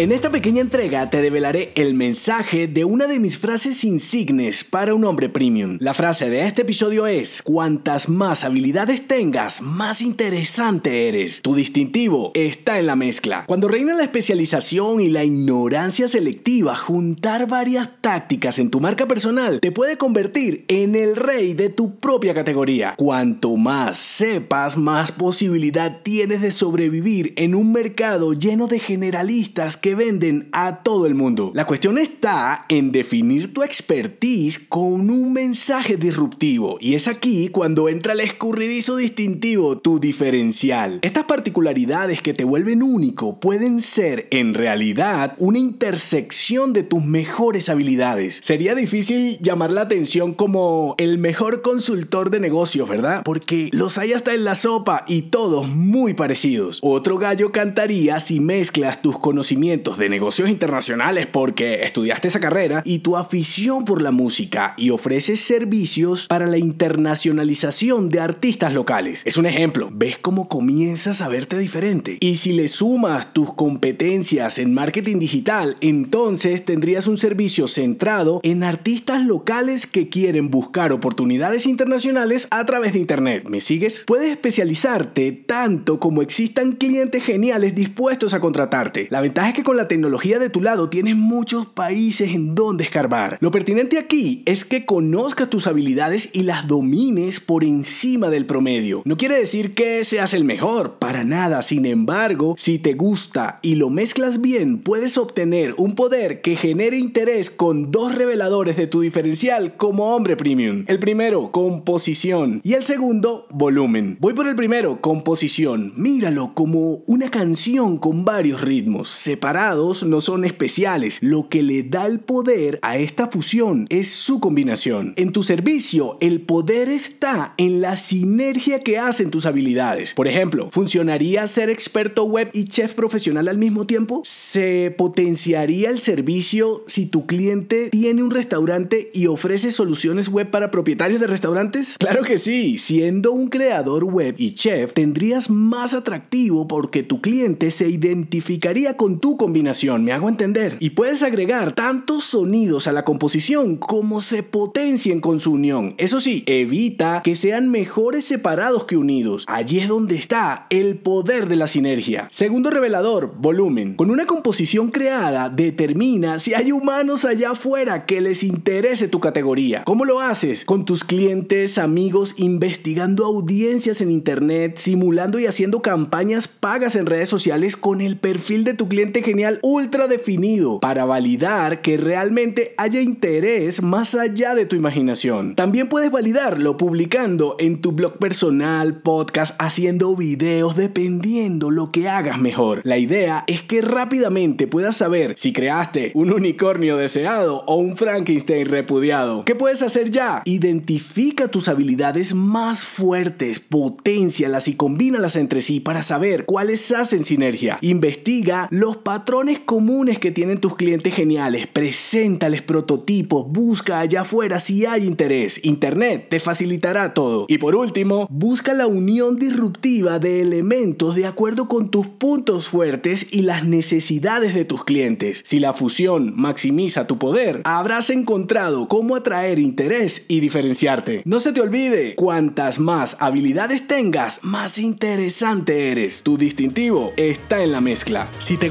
En esta pequeña entrega te develaré el mensaje de una de mis frases insignes para un hombre premium. La frase de este episodio es, cuantas más habilidades tengas, más interesante eres. Tu distintivo está en la mezcla. Cuando reina la especialización y la ignorancia selectiva, juntar varias tácticas en tu marca personal te puede convertir en el rey de tu propia categoría. Cuanto más sepas, más posibilidad tienes de sobrevivir en un mercado lleno de generalistas que venden a todo el mundo. La cuestión está en definir tu expertise con un mensaje disruptivo y es aquí cuando entra el escurridizo distintivo, tu diferencial. Estas particularidades que te vuelven único pueden ser en realidad una intersección de tus mejores habilidades. Sería difícil llamar la atención como el mejor consultor de negocios, ¿verdad? Porque los hay hasta en la sopa y todos muy parecidos. Otro gallo cantaría si mezclas tus conocimientos de negocios internacionales porque estudiaste esa carrera y tu afición por la música y ofreces servicios para la internacionalización de artistas locales. Es un ejemplo, ves cómo comienzas a verte diferente. Y si le sumas tus competencias en marketing digital, entonces tendrías un servicio centrado en artistas locales que quieren buscar oportunidades internacionales a través de Internet. ¿Me sigues? Puedes especializarte tanto como existan clientes geniales dispuestos a contratarte. La ventaja es que con la tecnología de tu lado tienes muchos países en donde escarbar. Lo pertinente aquí es que conozcas tus habilidades y las domines por encima del promedio. No quiere decir que seas el mejor, para nada. Sin embargo, si te gusta y lo mezclas bien, puedes obtener un poder que genere interés con dos reveladores de tu diferencial como hombre premium. El primero, composición. Y el segundo, volumen. Voy por el primero, composición. Míralo como una canción con varios ritmos. No son especiales. Lo que le da el poder a esta fusión es su combinación. En tu servicio, el poder está en la sinergia que hacen tus habilidades. Por ejemplo, ¿funcionaría ser experto web y chef profesional al mismo tiempo? ¿Se potenciaría el servicio si tu cliente tiene un restaurante y ofrece soluciones web para propietarios de restaurantes? Claro que sí, siendo un creador web y chef tendrías más atractivo porque tu cliente se identificaría con tu combinación, me hago entender. Y puedes agregar tantos sonidos a la composición como se potencien con su unión. Eso sí, evita que sean mejores separados que unidos. Allí es donde está el poder de la sinergia. Segundo revelador, volumen. Con una composición creada, determina si hay humanos allá afuera que les interese tu categoría. ¿Cómo lo haces? Con tus clientes, amigos, investigando audiencias en internet, simulando y haciendo campañas pagas en redes sociales con el perfil de tu cliente ultra definido para validar que realmente haya interés más allá de tu imaginación. También puedes validarlo publicando en tu blog personal, podcast, haciendo videos, dependiendo lo que hagas mejor. La idea es que rápidamente puedas saber si creaste un unicornio deseado o un Frankenstein repudiado. ¿Qué puedes hacer ya? Identifica tus habilidades más fuertes, potencialas y combínalas entre sí para saber cuáles hacen sinergia. Investiga los patrones patrones comunes que tienen tus clientes geniales, preséntales prototipos, busca allá afuera si hay interés. Internet te facilitará todo. Y por último, busca la unión disruptiva de elementos de acuerdo con tus puntos fuertes y las necesidades de tus clientes. Si la fusión maximiza tu poder, habrás encontrado cómo atraer interés y diferenciarte. No se te olvide, cuantas más habilidades tengas, más interesante eres. Tu distintivo está en la mezcla. Si te